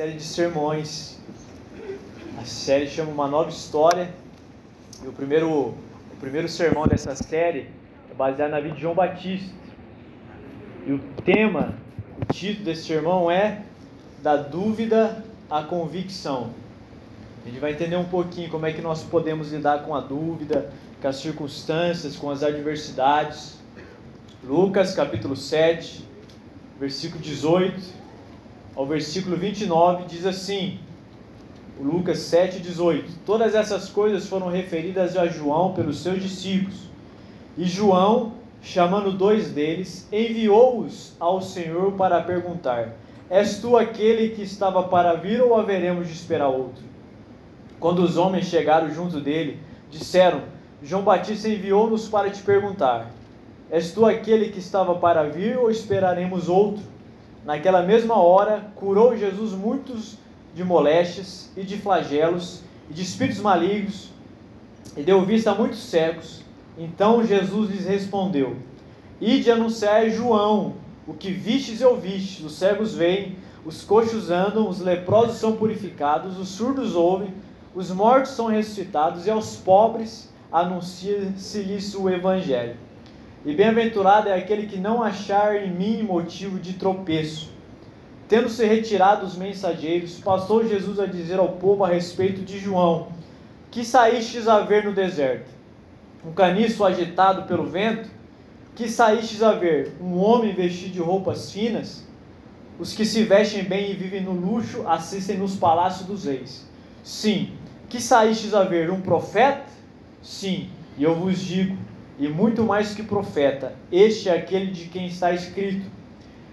série de sermões. A série chama Uma Nova História. E o primeiro, o primeiro sermão dessa série é baseado na vida de João Batista. E o tema, o título desse sermão é Da Dúvida à Convicção. A gente vai entender um pouquinho como é que nós podemos lidar com a dúvida, com as circunstâncias, com as adversidades. Lucas capítulo 7, versículo 18 ao versículo 29, diz assim: Lucas 7, 18: Todas essas coisas foram referidas a João pelos seus discípulos. E João, chamando dois deles, enviou-os ao Senhor para perguntar: És tu aquele que estava para vir ou haveremos de esperar outro? Quando os homens chegaram junto dele, disseram: João Batista enviou-nos para te perguntar: És tu aquele que estava para vir ou esperaremos outro? Naquela mesma hora, curou Jesus muitos de moléstias e de flagelos e de espíritos malignos e deu vista a muitos cegos. Então Jesus lhes respondeu: Ide anunciar João o que vistes e ouvistes: os cegos veem, os coxos andam, os leprosos são purificados, os surdos ouvem, os mortos são ressuscitados e aos pobres anuncia-se-lhes o evangelho. E bem-aventurado é aquele que não achar em mim motivo de tropeço. Tendo-se retirado os mensageiros, passou Jesus a dizer ao povo a respeito de João: Que saístes a ver no deserto? Um caniço agitado pelo vento? Que saístes a ver? Um homem vestido de roupas finas? Os que se vestem bem e vivem no luxo assistem nos palácios dos reis. Sim. Que saístes a ver? Um profeta? Sim. E eu vos digo e muito mais que profeta, este é aquele de quem está escrito: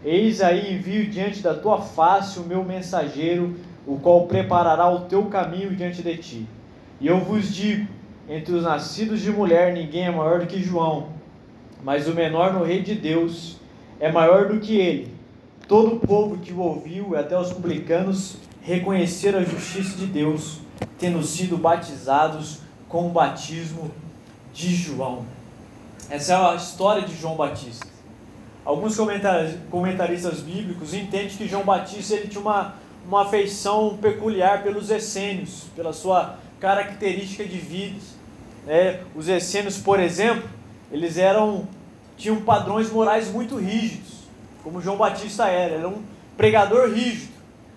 Eis aí envio diante da tua face o meu mensageiro, o qual preparará o teu caminho diante de ti. E eu vos digo: entre os nascidos de mulher ninguém é maior do que João, mas o menor no reino de Deus é maior do que ele. Todo o povo que o ouviu, e até os publicanos, reconheceram a justiça de Deus, tendo sido batizados com o batismo de João. Essa é a história de João Batista. Alguns comentaristas bíblicos entendem que João Batista ele tinha uma, uma afeição peculiar pelos essênios, pela sua característica de vida. É, os essênios, por exemplo, eles eram tinham padrões morais muito rígidos, como João Batista era. Ele era um pregador rígido.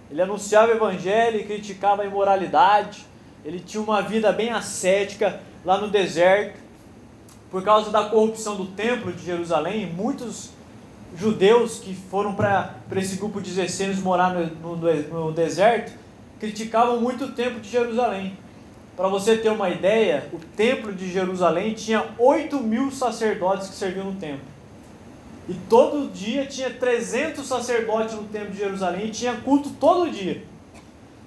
Ele anunciava o evangelho e criticava a imoralidade. Ele tinha uma vida bem ascética lá no deserto por causa da corrupção do templo de Jerusalém, muitos judeus que foram para esse grupo de essênios morar no, no, no deserto criticavam muito o templo de Jerusalém. Para você ter uma ideia, o templo de Jerusalém tinha 8 mil sacerdotes que serviam no templo. E todo dia tinha 300 sacerdotes no templo de Jerusalém e tinha culto todo dia.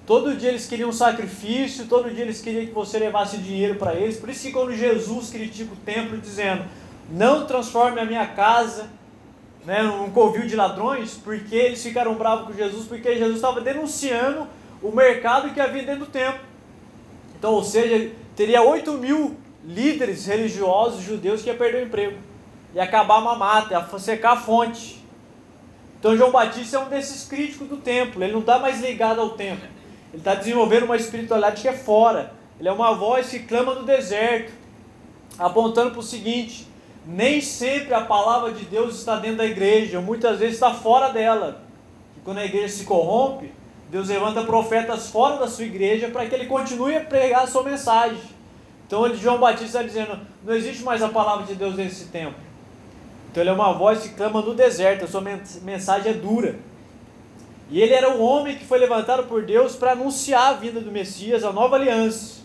Todo dia eles queriam sacrifício, todo dia eles queriam que você levasse dinheiro para eles. Por isso que quando Jesus critica o templo dizendo, não transforme a minha casa né, num covil de ladrões, porque eles ficaram bravos com Jesus, porque Jesus estava denunciando o mercado que havia dentro do templo. Então, ou seja, teria 8 mil líderes religiosos judeus que ia perder o emprego. Ia acabar a mamata, ia secar a fonte. Então João Batista é um desses críticos do templo, ele não está mais ligado ao templo. Ele está desenvolvendo uma espiritualidade que é fora. Ele é uma voz que clama no deserto, apontando para o seguinte: nem sempre a palavra de Deus está dentro da igreja, muitas vezes está fora dela. E quando a igreja se corrompe, Deus levanta profetas fora da sua igreja para que ele continue a pregar a sua mensagem. Então ele, João Batista está dizendo: não existe mais a palavra de Deus nesse tempo. Então ele é uma voz que clama no deserto, a sua mensagem é dura. E ele era um homem que foi levantado por Deus para anunciar a vinda do Messias, a nova aliança.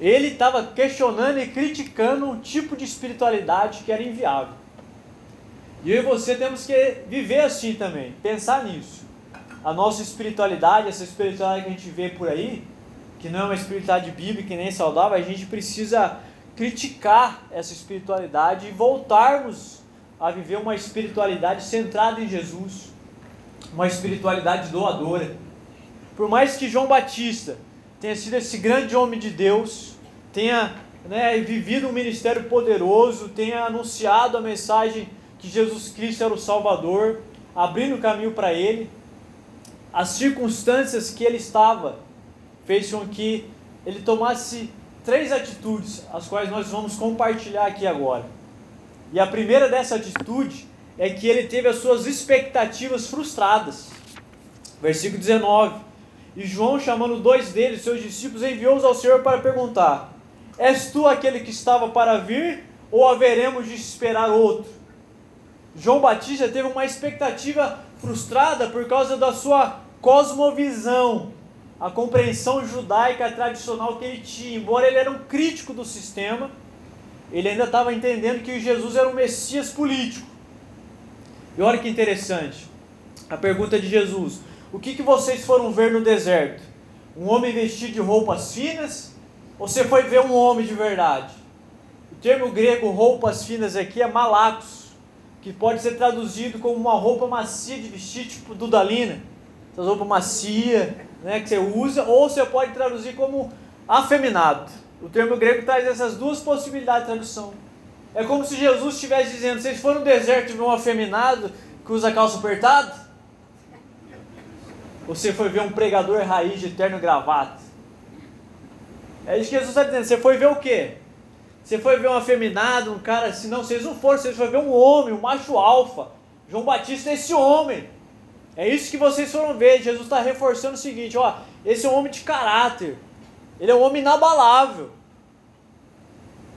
Ele estava questionando e criticando um tipo de espiritualidade que era inviável. E eu e você temos que viver assim também, pensar nisso. A nossa espiritualidade, essa espiritualidade que a gente vê por aí, que não é uma espiritualidade bíblica nem saudável, a gente precisa criticar essa espiritualidade e voltarmos a viver uma espiritualidade centrada em Jesus uma espiritualidade doadora. Por mais que João Batista tenha sido esse grande homem de Deus, tenha né, vivido um ministério poderoso, tenha anunciado a mensagem que Jesus Cristo era o Salvador, abrindo o caminho para ele, as circunstâncias que ele estava fez com que ele tomasse três atitudes, as quais nós vamos compartilhar aqui agora. E a primeira dessa atitude é que ele teve as suas expectativas frustradas. Versículo 19. E João, chamando dois deles, seus discípulos, enviou-os ao Senhor para perguntar: És tu aquele que estava para vir, ou haveremos de esperar outro? João Batista teve uma expectativa frustrada por causa da sua cosmovisão, a compreensão judaica tradicional que ele tinha. Embora ele era um crítico do sistema, ele ainda estava entendendo que Jesus era um Messias político. E olha que interessante, a pergunta de Jesus: O que, que vocês foram ver no deserto? Um homem vestido de roupas finas? Ou você foi ver um homem de verdade? O termo grego roupas finas aqui é malacos, que pode ser traduzido como uma roupa macia de vestir, tipo dudalina, essas roupas macia, né, que você usa, ou você pode traduzir como afeminado. O termo grego traz essas duas possibilidades de tradução. É como se Jesus estivesse dizendo: vocês foram no deserto viram um afeminado que usa calça apertada? Você foi ver um pregador raiz de terno e gravata? É isso que Jesus está dizendo. Você foi ver o quê? Você foi ver um afeminado, um cara assim? Não, vocês não foram. Vocês foram ver um homem, um macho alfa. João Batista é esse homem. É isso que vocês foram ver. Jesus está reforçando o seguinte: ó, esse é um homem de caráter. Ele é um homem inabalável,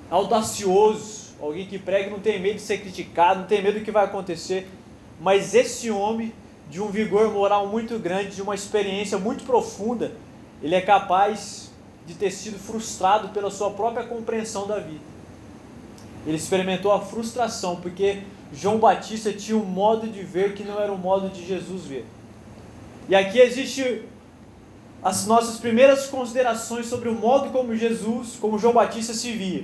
audacioso Alguém que prega não tem medo de ser criticado, não tem medo do que vai acontecer. Mas esse homem, de um vigor moral muito grande, de uma experiência muito profunda, ele é capaz de ter sido frustrado pela sua própria compreensão da vida. Ele experimentou a frustração porque João Batista tinha um modo de ver que não era o modo de Jesus ver. E aqui existe as nossas primeiras considerações sobre o modo como Jesus, como João Batista se via.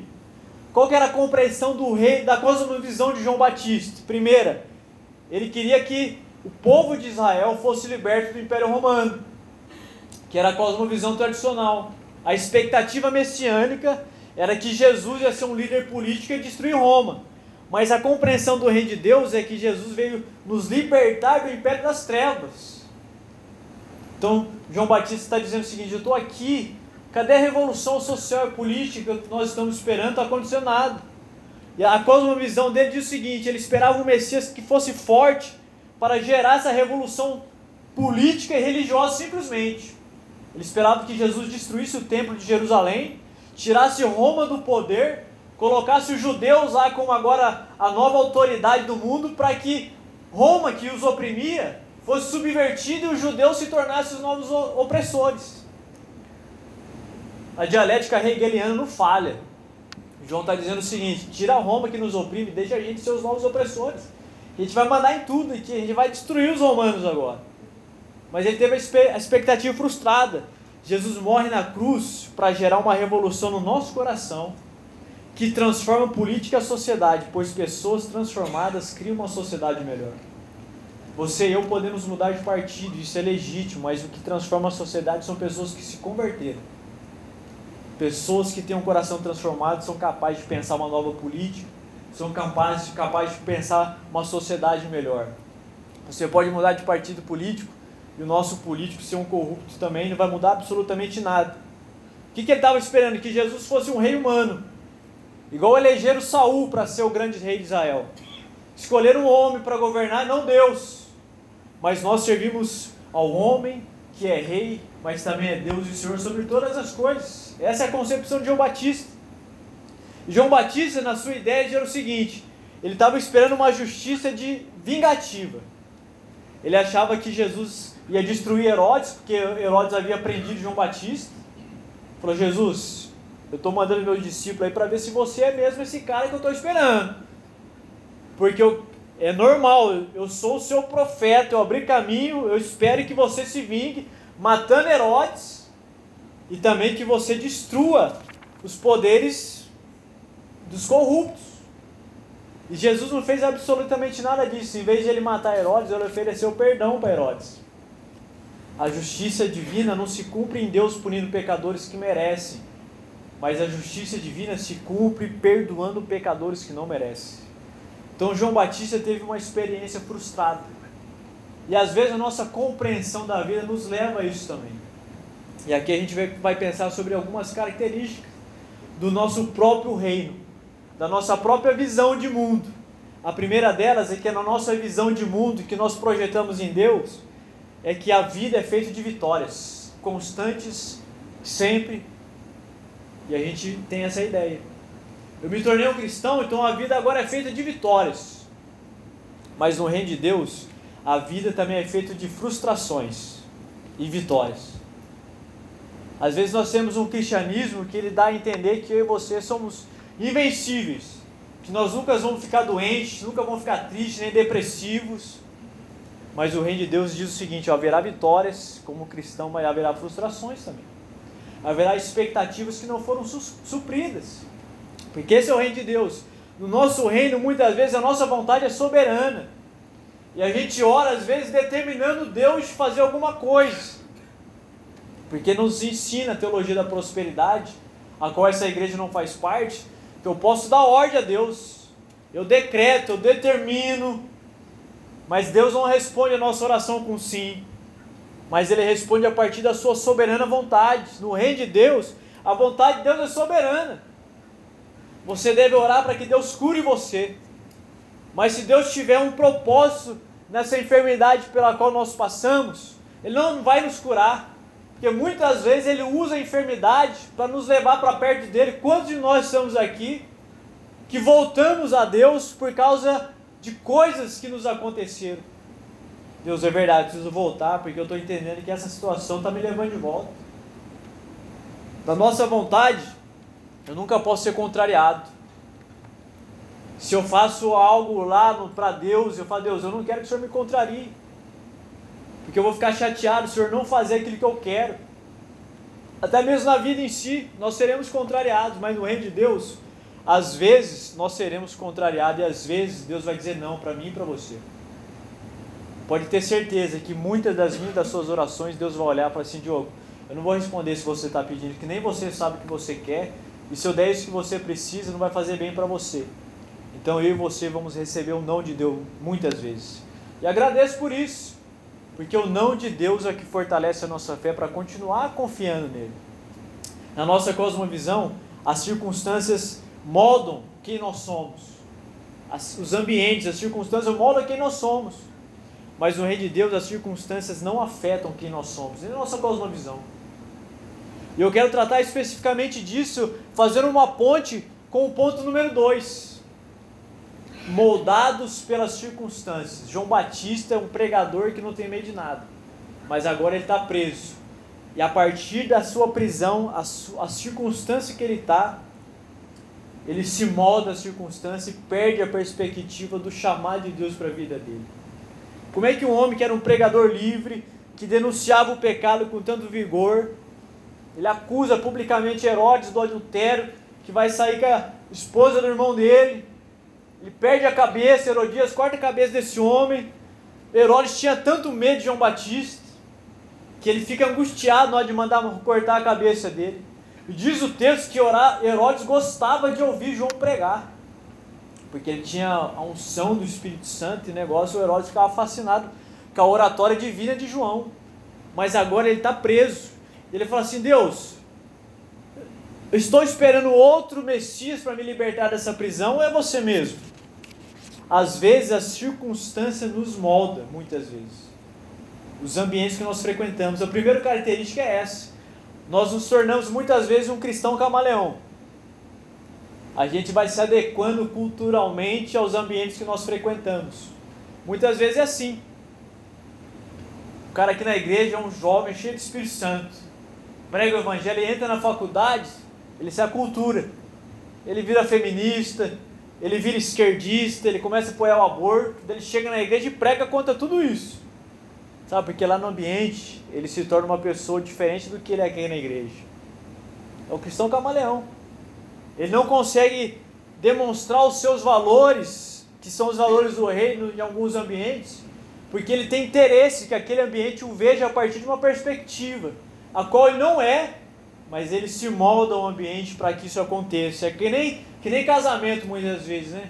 Qual que era a compreensão do rei, da cosmovisão de João Batista? Primeira, ele queria que o povo de Israel fosse liberto do Império Romano, que era a cosmovisão tradicional. A expectativa messiânica era que Jesus ia ser um líder político e destruir Roma. Mas a compreensão do reino de Deus é que Jesus veio nos libertar do império das trevas. Então, João Batista está dizendo o seguinte: eu estou aqui Cadê a revolução social e política que nós estamos esperando? Está acontecendo nada. E a cosmovisão dele diz o seguinte: ele esperava um Messias que fosse forte para gerar essa revolução política e religiosa simplesmente. Ele esperava que Jesus destruísse o templo de Jerusalém, tirasse Roma do poder, colocasse os judeus lá como agora a nova autoridade do mundo, para que Roma, que os oprimia, fosse subvertida e os judeus se tornassem os novos opressores. A dialética hegeliana não falha. João está dizendo o seguinte: tira Roma que nos oprime, deixa a gente ser os novos opressores. A gente vai mandar em tudo, a gente vai destruir os romanos agora. Mas ele teve a expectativa frustrada. Jesus morre na cruz para gerar uma revolução no nosso coração que transforma política e sociedade, pois pessoas transformadas criam uma sociedade melhor. Você e eu podemos mudar de partido, isso é legítimo, mas o que transforma a sociedade são pessoas que se converteram Pessoas que têm um coração transformado são capazes de pensar uma nova política, são capazes, capazes de pensar uma sociedade melhor. Você pode mudar de partido político e o nosso político ser um corrupto também não vai mudar absolutamente nada. O que, que ele estava esperando? Que Jesus fosse um rei humano, igual elegeram Saul para ser o grande rei de Israel. Escolheram um homem para governar, não Deus. Mas nós servimos ao homem que é rei, mas também é Deus e Senhor sobre todas as coisas. Essa é a concepção de João Batista. João Batista, na sua ideia, era o seguinte: ele estava esperando uma justiça de vingativa. Ele achava que Jesus ia destruir Herodes, porque Herodes havia prendido João Batista. Falou: Jesus, eu estou mandando meus discípulos aí para ver se você é mesmo esse cara que eu estou esperando. Porque eu, é normal, eu sou o seu profeta, eu abri caminho, eu espero que você se vingue, matando Herodes e também que você destrua os poderes dos corruptos. E Jesus não fez absolutamente nada disso. Em vez de ele matar Herodes, ele ofereceu perdão para Herodes. A justiça divina não se cumpre em Deus punindo pecadores que merecem, mas a justiça divina se cumpre perdoando pecadores que não merecem. Então João Batista teve uma experiência frustrada. E às vezes a nossa compreensão da vida nos leva a isso também. E aqui a gente vai pensar sobre algumas características do nosso próprio reino, da nossa própria visão de mundo. A primeira delas é que na nossa visão de mundo que nós projetamos em Deus é que a vida é feita de vitórias constantes, sempre. E a gente tem essa ideia. Eu me tornei um cristão, então a vida agora é feita de vitórias. Mas no reino de Deus, a vida também é feita de frustrações e vitórias. Às vezes nós temos um cristianismo que ele dá a entender que eu e você somos invencíveis, que nós nunca vamos ficar doentes, nunca vamos ficar tristes nem depressivos. Mas o reino de Deus diz o seguinte: haverá vitórias como cristão, mas haverá frustrações também. Haverá expectativas que não foram supridas. Porque esse é o reino de Deus. No nosso reino, muitas vezes, a nossa vontade é soberana. E a gente ora, às vezes, determinando Deus de fazer alguma coisa. Porque nos ensina a teologia da prosperidade, a qual essa igreja não faz parte, que eu posso dar ordem a Deus. Eu decreto, eu determino. Mas Deus não responde a nossa oração com sim. Mas Ele responde a partir da sua soberana vontade. No reino de Deus, a vontade de Deus é soberana. Você deve orar para que Deus cure você. Mas se Deus tiver um propósito nessa enfermidade pela qual nós passamos, Ele não vai nos curar. Porque muitas vezes Ele usa a enfermidade para nos levar para perto dele. Quantos de nós estamos aqui que voltamos a Deus por causa de coisas que nos aconteceram? Deus, é verdade, preciso voltar porque eu estou entendendo que essa situação está me levando de volta. Da nossa vontade, eu nunca posso ser contrariado. Se eu faço algo lá para Deus, eu falo, Deus, eu não quero que o Senhor me contrarie. Porque eu vou ficar chateado se o Senhor não fazer aquilo que eu quero. Até mesmo na vida em si, nós seremos contrariados, mas no reino de Deus, às vezes nós seremos contrariados e às vezes Deus vai dizer não para mim e para você. Pode ter certeza que muitas das minhas das suas orações Deus vai olhar para assim, Diogo, eu não vou responder se você está pedindo, que nem você sabe o que você quer, e se eu der isso que você precisa, não vai fazer bem para você. Então eu e você vamos receber o não de Deus muitas vezes. E agradeço por isso, porque o não de Deus é que fortalece a nossa fé para continuar confiando nele. Na nossa cosmovisão, as circunstâncias moldam quem nós somos. As, os ambientes, as circunstâncias moldam quem nós somos. Mas no reino de Deus, as circunstâncias não afetam quem nós somos, nem a nossa cosmovisão. E eu quero tratar especificamente disso, fazendo uma ponte com o ponto número 2. Moldados pelas circunstâncias. João Batista é um pregador que não tem medo de nada, mas agora ele está preso. E a partir da sua prisão, a, a circunstância que ele está, ele se molda a circunstância e perde a perspectiva do chamado de Deus para a vida dele. Como é que um homem que era um pregador livre, que denunciava o pecado com tanto vigor, ele acusa publicamente Herodes do adultério, que vai sair com a esposa do irmão dele. Ele perde a cabeça, Herodias corta a cabeça desse homem. Herodes tinha tanto medo de João Batista, que ele fica angustiado na hora de mandar cortar a cabeça dele. E diz o texto que Herodes gostava de ouvir João pregar, porque ele tinha a unção do Espírito Santo e negócio, o Herodes ficava fascinado com a oratória divina de João. Mas agora ele está preso. Ele fala assim: Deus, eu estou esperando outro Messias para me libertar dessa prisão ou é você mesmo? Às vezes a circunstância nos molda, muitas vezes. Os ambientes que nós frequentamos. A primeira característica é essa. Nós nos tornamos muitas vezes um cristão camaleão. A gente vai se adequando culturalmente aos ambientes que nós frequentamos. Muitas vezes é assim. O cara aqui na igreja é um jovem cheio de Espírito Santo prega o evangelho, ele entra na faculdade, ele se acultura. Ele vira feminista, ele vira esquerdista, ele começa a apoiar o aborto, ele chega na igreja e prega contra tudo isso. Sabe, porque lá no ambiente ele se torna uma pessoa diferente do que ele é aqui na igreja. É o cristão camaleão. Ele não consegue demonstrar os seus valores, que são os valores do reino em alguns ambientes, porque ele tem interesse que aquele ambiente o veja a partir de uma perspectiva a qual ele não é, mas ele se molda ao ambiente para que isso aconteça. É que nem, que nem casamento muitas vezes, né?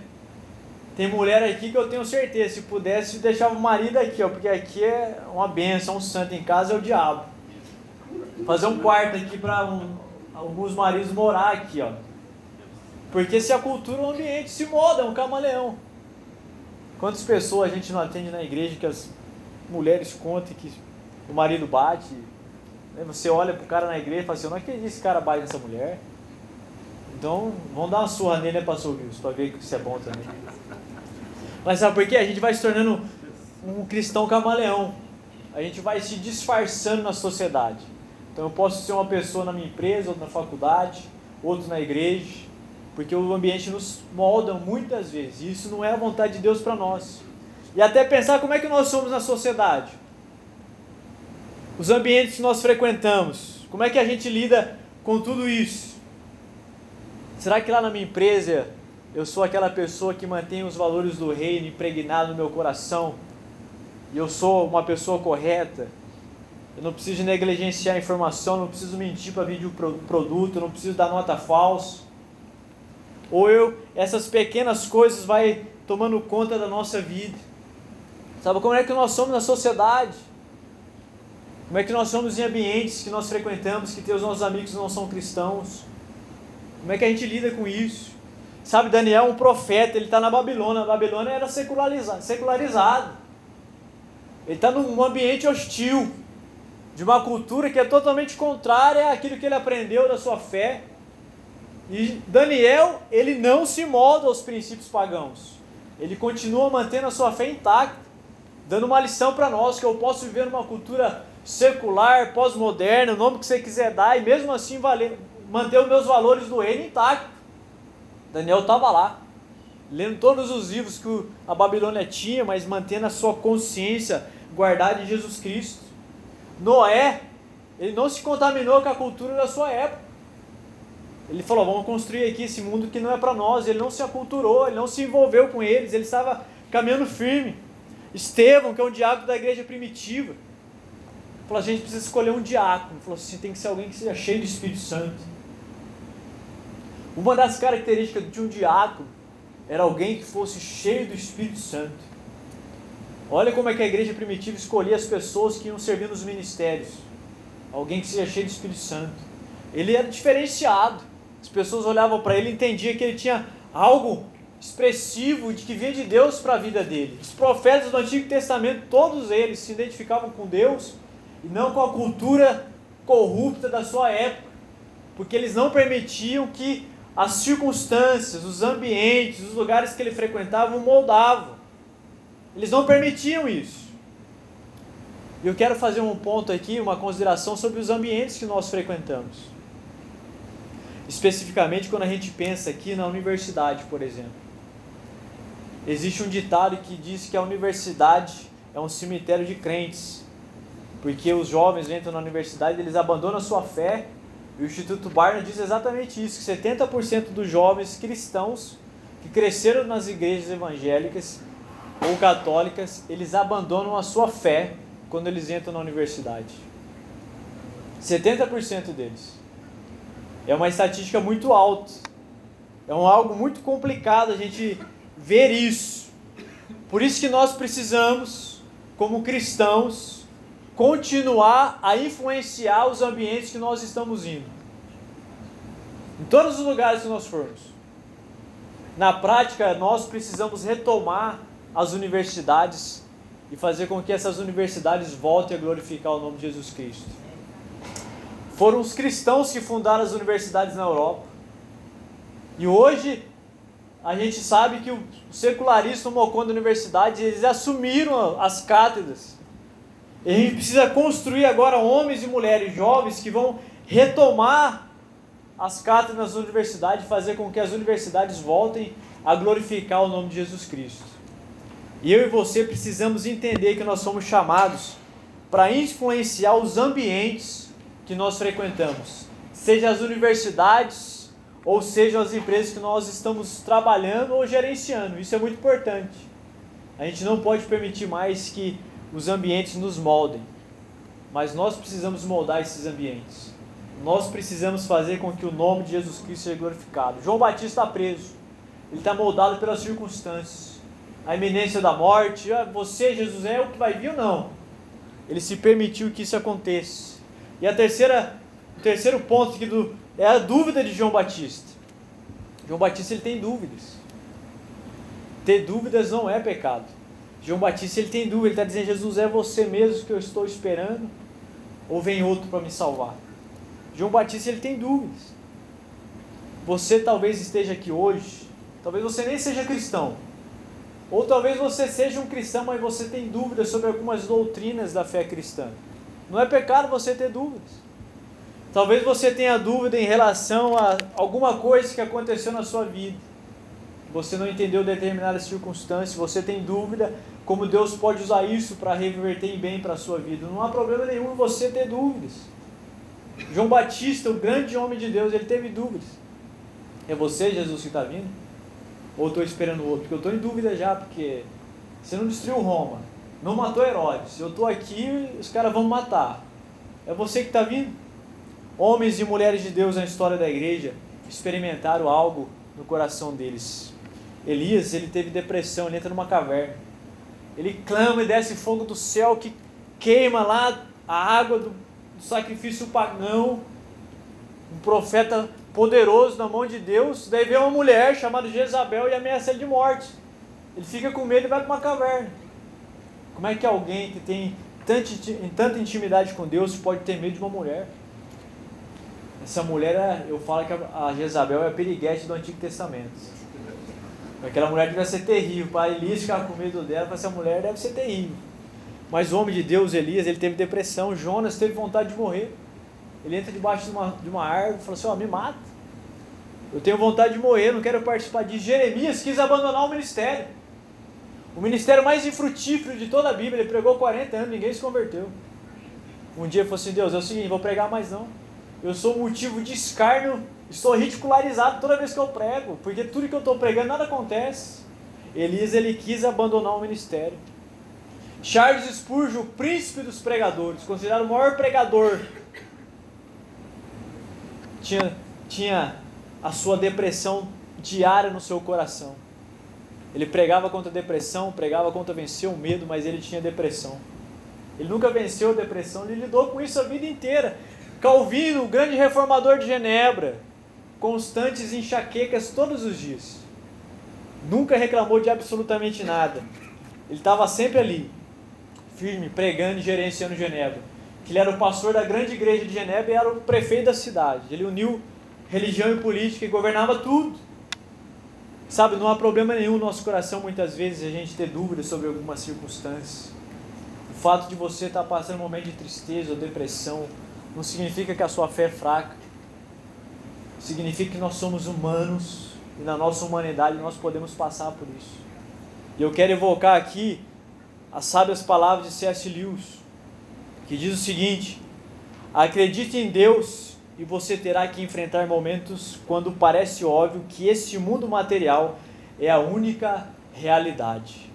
Tem mulher aqui que eu tenho certeza, se pudesse, deixava o marido aqui, ó, porque aqui é uma benção, um santo em casa é o diabo. Fazer um quarto aqui para um, alguns maridos morar aqui, ó. Porque se a cultura, o ambiente se molda, é um camaleão. Quantas pessoas a gente não atende na igreja que as mulheres contam que o marido bate? Né? Você olha pro cara na igreja e fala assim, eu não acredito que esse cara bate nessa mulher. Então, vamos dar uma surra nele, né, pastor Wilson, para ver que isso é bom também. Mas sabe por quê? A gente vai se tornando um cristão camaleão. A gente vai se disfarçando na sociedade. Então eu posso ser uma pessoa na minha empresa, outra na faculdade, outro na igreja, porque o ambiente nos molda muitas vezes. E isso não é a vontade de Deus para nós. E até pensar como é que nós somos na sociedade. Os ambientes que nós frequentamos. Como é que a gente lida com tudo isso? Será que lá na minha empresa eu sou aquela pessoa que mantém os valores do reino impregnados no meu coração? E eu sou uma pessoa correta? Eu não preciso negligenciar a informação, não preciso mentir para vender o produto, não preciso dar nota falsa. Ou eu, essas pequenas coisas vai tomando conta da nossa vida. Sabe como é que nós somos na sociedade? Como é que nós somos em ambientes que nós frequentamos, que os nossos amigos não são cristãos? Como é que a gente lida com isso? Sabe, Daniel, um profeta, ele está na Babilônia. A Babilônia era secularizado. secularizado. Ele está num ambiente hostil de uma cultura que é totalmente contrária àquilo que ele aprendeu da sua fé. E Daniel, ele não se molda aos princípios pagãos. Ele continua mantendo a sua fé intacta, dando uma lição para nós que eu posso viver numa cultura secular, pós-moderna, o nome que você quiser dar, e mesmo assim valer, manter os meus valores do reino intacto. Daniel estava lá, lendo todos os livros que a Babilônia tinha, mas mantendo a sua consciência guardada em Jesus Cristo. Noé, ele não se contaminou com a cultura da sua época. Ele falou: vamos construir aqui esse mundo que não é para nós. Ele não se aculturou, ele não se envolveu com eles, ele estava caminhando firme. Estevão, que é um diácono da igreja primitiva, falou: a gente precisa escolher um diácono. Falou assim: tem que ser alguém que seja cheio do Espírito Santo. Uma das características de um diácono era alguém que fosse cheio do Espírito Santo. Olha como é que a igreja primitiva escolhia as pessoas que iam servir nos ministérios. Alguém que seja cheio do Espírito Santo. Ele era diferenciado. As pessoas olhavam para ele e entendiam que ele tinha algo expressivo de que vinha de Deus para a vida dele. Os profetas do Antigo Testamento, todos eles se identificavam com Deus e não com a cultura corrupta da sua época, porque eles não permitiam que as circunstâncias, os ambientes, os lugares que ele frequentava o moldavam. Eles não permitiam isso. E eu quero fazer um ponto aqui, uma consideração sobre os ambientes que nós frequentamos. Especificamente quando a gente pensa aqui na universidade, por exemplo. Existe um ditado que diz que a universidade é um cemitério de crentes. Porque os jovens entram na universidade, eles abandonam a sua fé. E o Instituto Barna diz exatamente isso, que 70% dos jovens cristãos que cresceram nas igrejas evangélicas ou católicas, eles abandonam a sua fé quando eles entram na universidade. 70% deles. É uma estatística muito alta. É um algo muito complicado a gente ver isso. Por isso que nós precisamos, como cristãos, continuar a influenciar os ambientes que nós estamos indo. Em todos os lugares que nós formos. Na prática, nós precisamos retomar as universidades e fazer com que essas universidades voltem a glorificar o nome de Jesus Cristo. Foram os cristãos que fundaram as universidades na Europa. E hoje a gente sabe que o secularismo tomou conta da universidade eles assumiram as cátedras. E a gente precisa construir agora homens e mulheres jovens que vão retomar as cátedras nas universidades fazer com que as universidades voltem a glorificar o nome de Jesus Cristo. E eu e você precisamos entender que nós somos chamados para influenciar os ambientes que nós frequentamos, seja as universidades ou seja as empresas que nós estamos trabalhando ou gerenciando. Isso é muito importante. A gente não pode permitir mais que os ambientes nos moldem, mas nós precisamos moldar esses ambientes. Nós precisamos fazer com que o nome de Jesus Cristo seja glorificado. João Batista está preso, ele está moldado pelas circunstâncias. a iminência da morte, ah, você, Jesus, é o que vai vir ou não? Ele se permitiu que isso acontecesse. E a terceira, o terceiro ponto aqui do, é a dúvida de João Batista. João Batista ele tem dúvidas. Ter dúvidas não é pecado. João Batista ele tem dúvida, ele está dizendo: Jesus, é você mesmo que eu estou esperando? Ou vem outro para me salvar? João Batista ele tem dúvidas. Você talvez esteja aqui hoje, talvez você nem seja cristão, ou talvez você seja um cristão, mas você tem dúvidas sobre algumas doutrinas da fé cristã. Não é pecado você ter dúvidas. Talvez você tenha dúvida em relação a alguma coisa que aconteceu na sua vida. Você não entendeu determinadas circunstâncias, você tem dúvida como Deus pode usar isso para reverter em bem para a sua vida. Não há problema nenhum você ter dúvidas. João Batista, o grande homem de Deus, ele teve dúvidas. É você, Jesus, que está vindo? Ou estou esperando outro? Porque eu estou em dúvida já, porque você não destruiu Roma, não matou Herodes. Eu estou aqui, os caras vão matar. É você que está vindo? Homens e mulheres de Deus na história da igreja experimentaram algo no coração deles. Elias, ele teve depressão, ele entra numa caverna. Ele clama e desce fogo do céu que queima lá a água do, do sacrifício pagão. Um profeta poderoso na mão de Deus. Daí vem uma mulher chamada Jezabel e ameaça ele de morte. Ele fica com medo e vai para uma caverna. Como é que alguém que tem tanta intimidade com Deus pode ter medo de uma mulher? Essa mulher, é, eu falo que a Jezabel é a piriguete do Antigo Testamento. Aquela mulher devia ser terrível. Para Elias ficar com medo dela, para essa mulher deve ser terrível. Mas o homem de Deus, Elias, ele teve depressão. Jonas teve vontade de morrer. Ele entra debaixo de uma, de uma árvore e fala assim: Ó, oh, me mata. Eu tenho vontade de morrer, não quero participar disso. Jeremias quis abandonar o ministério. O ministério mais infrutífero de toda a Bíblia. Ele pregou 40 anos, ninguém se converteu. Um dia ele falou assim: Deus, é o seguinte, vou pregar mais não. Eu sou motivo de escárnio Estou ridicularizado toda vez que eu prego, porque tudo que eu estou pregando nada acontece. Elias ele quis abandonar o ministério. Charles Spurgeon, o príncipe dos pregadores, considerado o maior pregador, tinha, tinha a sua depressão diária no seu coração. Ele pregava contra a depressão, pregava contra vencer o medo, mas ele tinha depressão. Ele nunca venceu a depressão, ele lidou com isso a vida inteira. Calvino, o grande reformador de Genebra, constantes enxaquecas todos os dias. Nunca reclamou de absolutamente nada. Ele estava sempre ali, firme, pregando e gerenciando Genebra. Que ele era o pastor da grande igreja de Genebra e era o prefeito da cidade. Ele uniu religião e política e governava tudo. Sabe, não há problema nenhum no nosso coração muitas vezes a gente ter dúvidas sobre algumas circunstâncias. O fato de você estar passando um momento de tristeza ou depressão não significa que a sua fé é fraca significa que nós somos humanos e na nossa humanidade nós podemos passar por isso. E eu quero evocar aqui as sábias palavras de C.S. Lewis, que diz o seguinte: Acredite em Deus e você terá que enfrentar momentos quando parece óbvio que este mundo material é a única realidade.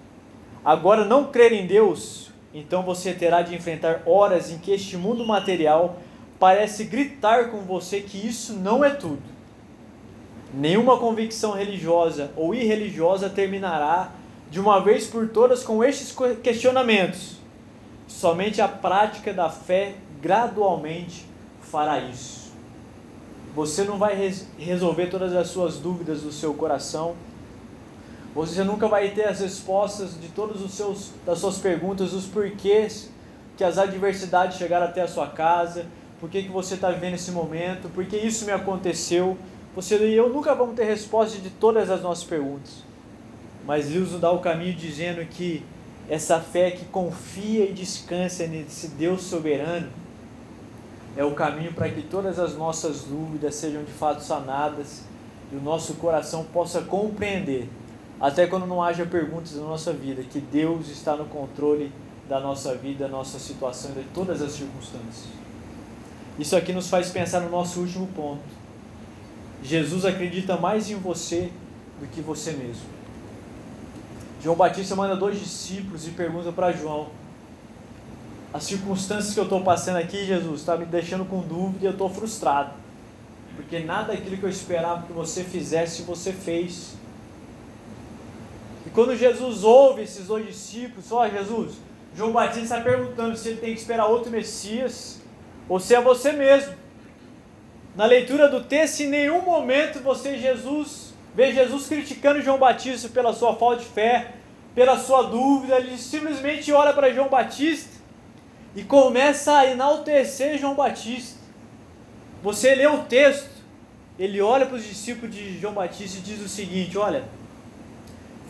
Agora, não crer em Deus, então você terá de enfrentar horas em que este mundo material parece gritar com você que isso não é tudo. Nenhuma convicção religiosa ou irreligiosa terminará de uma vez por todas com estes questionamentos. Somente a prática da fé gradualmente fará isso. Você não vai res resolver todas as suas dúvidas do seu coração. Você nunca vai ter as respostas de todos os seus das suas perguntas, os porquês que as adversidades chegaram até a sua casa, por que, que você está vivendo esse momento, por que isso me aconteceu. Você e eu nunca vamos ter resposta de todas as nossas perguntas. Mas Deus nos dá o caminho dizendo que essa fé que confia e descansa nesse Deus soberano é o caminho para que todas as nossas dúvidas sejam de fato sanadas e o nosso coração possa compreender, até quando não haja perguntas na nossa vida, que Deus está no controle da nossa vida, da nossa situação e de todas as circunstâncias. Isso aqui nos faz pensar no nosso último ponto. Jesus acredita mais em você do que você mesmo. João Batista manda dois discípulos e pergunta para João: As circunstâncias que eu estou passando aqui, Jesus, está me deixando com dúvida e eu estou frustrado. Porque nada daquilo que eu esperava que você fizesse, você fez. E quando Jesus ouve esses dois discípulos, ó Jesus, João Batista está perguntando se ele tem que esperar outro Messias ou se é você mesmo. Na leitura do texto, em nenhum momento você Jesus vê Jesus criticando João Batista pela sua falta de fé, pela sua dúvida, ele simplesmente olha para João Batista e começa a enaltecer João Batista. Você lê o texto, ele olha para os discípulos de João Batista e diz o seguinte: Olha,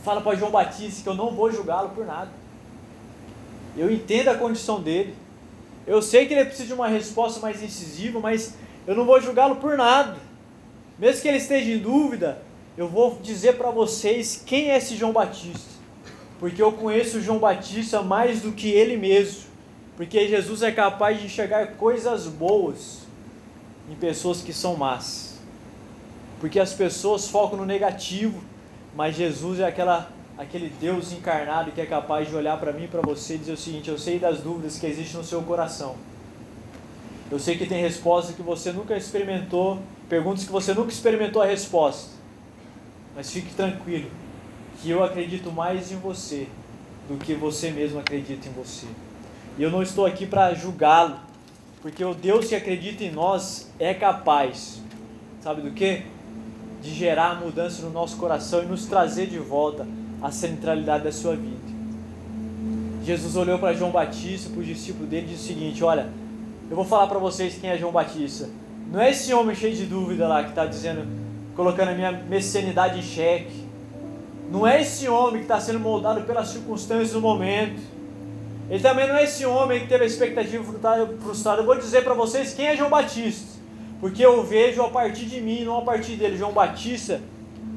fala para João Batista que eu não vou julgá-lo por nada. Eu entendo a condição dele. Eu sei que ele precisa de uma resposta mais incisiva, mas eu não vou julgá-lo por nada. Mesmo que ele esteja em dúvida, eu vou dizer para vocês quem é esse João Batista. Porque eu conheço o João Batista mais do que ele mesmo. Porque Jesus é capaz de enxergar coisas boas em pessoas que são más. Porque as pessoas focam no negativo, mas Jesus é aquela, aquele Deus encarnado que é capaz de olhar para mim e para você e dizer o seguinte: Eu sei das dúvidas que existem no seu coração. Eu sei que tem respostas que você nunca experimentou, perguntas que você nunca experimentou a resposta. Mas fique tranquilo, que eu acredito mais em você do que você mesmo acredita em você. E eu não estou aqui para julgá-lo, porque o Deus que acredita em nós é capaz, sabe do que? De gerar mudança no nosso coração e nos trazer de volta a centralidade da sua vida. Jesus olhou para João Batista, para os discípulos dele, e disse o seguinte: Olha, eu vou falar para vocês quem é João Batista. Não é esse homem cheio de dúvida lá que está dizendo, colocando a minha messianidade em xeque. Não é esse homem que está sendo moldado pelas circunstâncias do momento. Ele também não é esse homem que teve a expectativa frustrada. Eu vou dizer para vocês quem é João Batista. Porque eu vejo a partir de mim, não a partir dele. João Batista,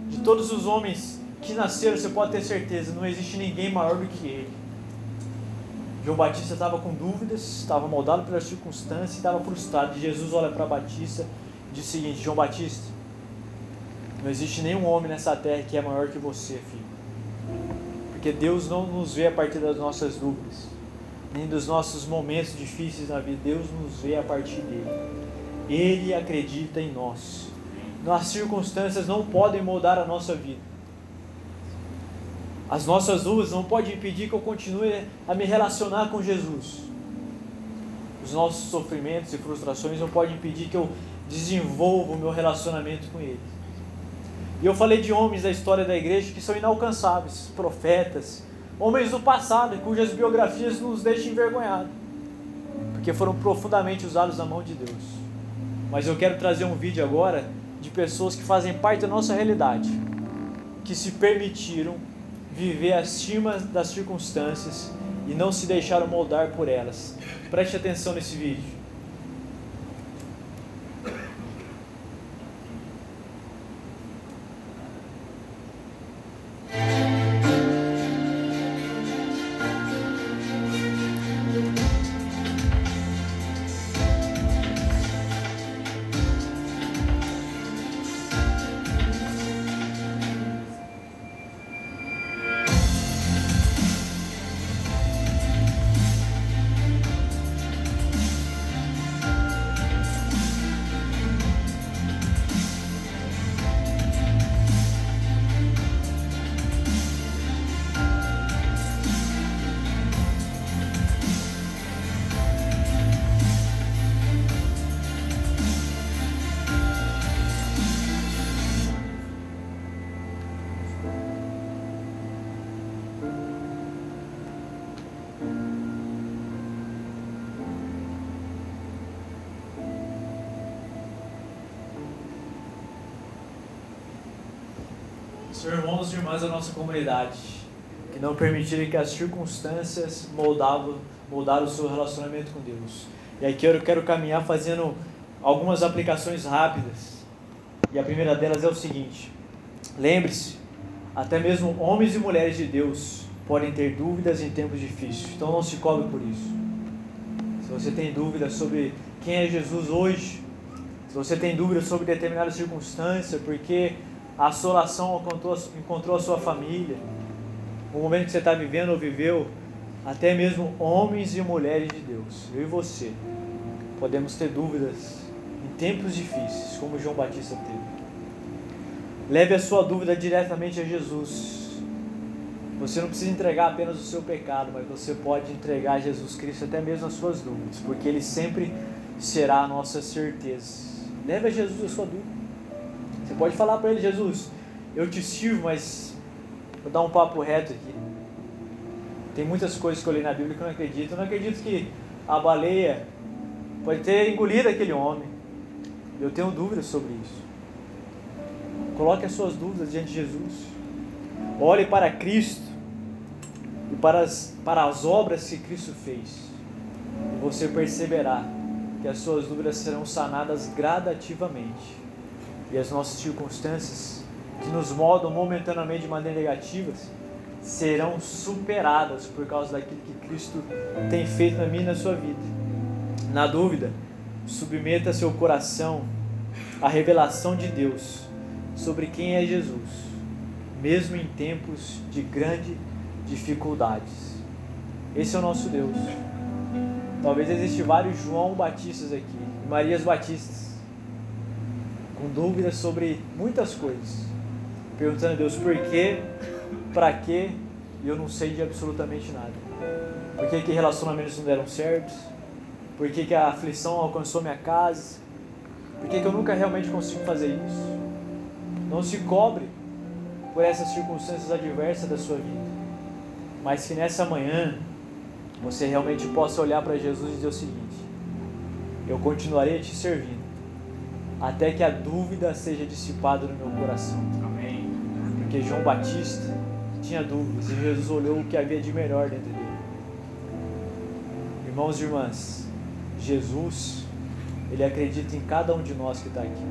de todos os homens que nasceram, você pode ter certeza, não existe ninguém maior do que ele. João Batista estava com dúvidas, estava moldado pelas circunstâncias, estava frustrado. E Jesus olha para Batista e diz o seguinte: João Batista, não existe nenhum homem nessa terra que é maior que você, filho. Porque Deus não nos vê a partir das nossas dúvidas, nem dos nossos momentos difíceis na vida. Deus nos vê a partir dele. Ele acredita em nós. As circunstâncias não podem moldar a nossa vida. As nossas dúvidas não podem impedir que eu continue a me relacionar com Jesus. Os nossos sofrimentos e frustrações não podem impedir que eu desenvolva o meu relacionamento com Ele. E eu falei de homens da história da igreja que são inalcançáveis, profetas, homens do passado, cujas biografias nos deixam envergonhados, porque foram profundamente usados na mão de Deus. Mas eu quero trazer um vídeo agora de pessoas que fazem parte da nossa realidade, que se permitiram viver acima das circunstâncias e não se deixaram moldar por elas. Preste atenção nesse vídeo. São irmãos e irmãs da nossa comunidade que não permitiram que as circunstâncias moldavam, moldaram o seu relacionamento com Deus. E aqui eu quero caminhar fazendo algumas aplicações rápidas. E a primeira delas é o seguinte: lembre-se, até mesmo homens e mulheres de Deus podem ter dúvidas em tempos difíceis. Então não se cobre por isso. Se você tem dúvidas sobre quem é Jesus hoje, se você tem dúvidas sobre determinada circunstância, porque a assolação encontrou, encontrou a sua família, o momento que você está vivendo ou viveu, até mesmo homens e mulheres de Deus, eu e você, podemos ter dúvidas em tempos difíceis, como João Batista teve. Leve a sua dúvida diretamente a Jesus. Você não precisa entregar apenas o seu pecado, mas você pode entregar a Jesus Cristo até mesmo as suas dúvidas, porque Ele sempre será a nossa certeza. Leve a Jesus a sua dúvida. Pode falar para Ele, Jesus, eu te sirvo, mas vou dar um papo reto aqui. Tem muitas coisas que eu li na Bíblia que eu não acredito. Eu não acredito que a baleia pode ter engolido aquele homem. Eu tenho dúvidas sobre isso. Coloque as suas dúvidas diante de Jesus. Olhe para Cristo e para as, para as obras que Cristo fez. E você perceberá que as suas dúvidas serão sanadas gradativamente. E as nossas circunstâncias que nos moldam momentaneamente de maneira negativa serão superadas por causa daquilo que Cristo tem feito na minha e na sua vida. Na dúvida, submeta seu coração à revelação de Deus sobre quem é Jesus, mesmo em tempos de grandes dificuldades. Esse é o nosso Deus. Talvez existam vários João Batistas aqui, Marias Batistas, com dúvidas sobre muitas coisas, perguntando a Deus por quê, para quê, e eu não sei de absolutamente nada. Por que, que relacionamentos não deram certos? Por que, que a aflição alcançou minha casa? Por que, que eu nunca realmente consigo fazer isso? Não se cobre por essas circunstâncias adversas da sua vida, mas que nessa manhã você realmente possa olhar para Jesus e dizer o seguinte: Eu continuarei te servindo até que a dúvida seja dissipada no meu coração. Amém. Porque João Batista tinha dúvidas e Jesus olhou o que havia de melhor dentro dele. Irmãos e irmãs, Jesus, ele acredita em cada um de nós que está aqui.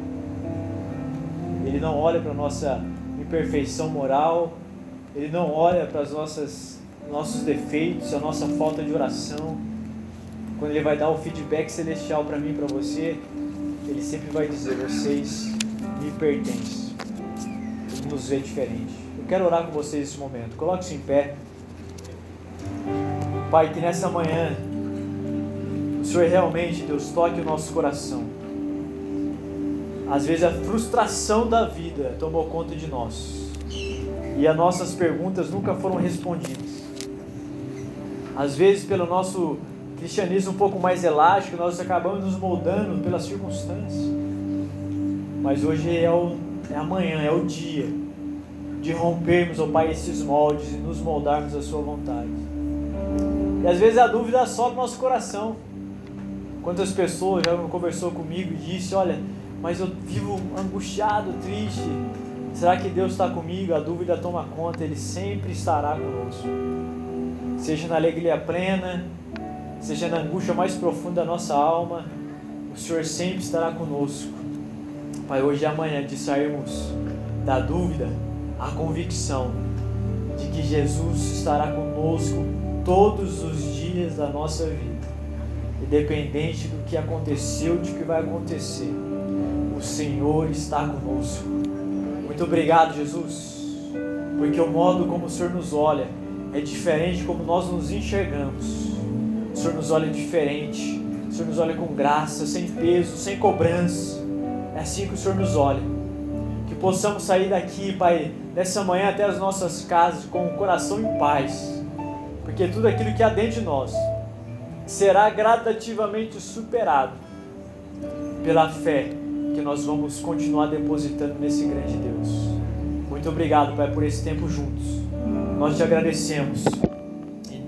Ele não olha para a nossa imperfeição moral, Ele não olha para nossas nossos defeitos, a nossa falta de oração. Quando Ele vai dar o feedback celestial para mim, para você, Ele sempre vai dizer: vocês me pertencem. Nos vê diferente. Eu quero orar com vocês nesse momento. Coloque-se em pé. Pai, que nessa manhã o Senhor realmente, Deus, toque o nosso coração. Às vezes a frustração da vida tomou conta de nós e as nossas perguntas nunca foram respondidas. Às vezes, pelo nosso cristianismo um pouco mais elástico, nós acabamos nos moldando pelas circunstâncias. Mas hoje é, o, é amanhã, é o dia de rompermos, ó oh Pai, esses moldes e nos moldarmos à Sua vontade. E às vezes a dúvida só no nosso coração. Quantas pessoas já conversou comigo e disse: Olha, mas eu vivo angustiado, triste. Será que Deus está comigo? A dúvida toma conta, Ele sempre estará conosco. Seja na alegria plena, seja na angústia mais profunda da nossa alma, o Senhor sempre estará conosco. Pai, hoje e amanhã de sairmos da dúvida à convicção de que Jesus estará conosco todos os dias da nossa vida, independente do que aconteceu, de que vai acontecer o Senhor está conosco. Muito obrigado, Jesus, porque o modo como o Senhor nos olha é diferente como nós nos enxergamos. O Senhor nos olha diferente, o Senhor nos olha com graça, sem peso, sem cobrança. É assim que o Senhor nos olha. Que possamos sair daqui, Pai, nessa manhã até as nossas casas com o coração em paz, porque tudo aquilo que há dentro de nós será gradativamente superado pela fé que nós vamos continuar depositando nesse grande Deus. Muito obrigado, Pai, por esse tempo juntos. Nós te agradecemos.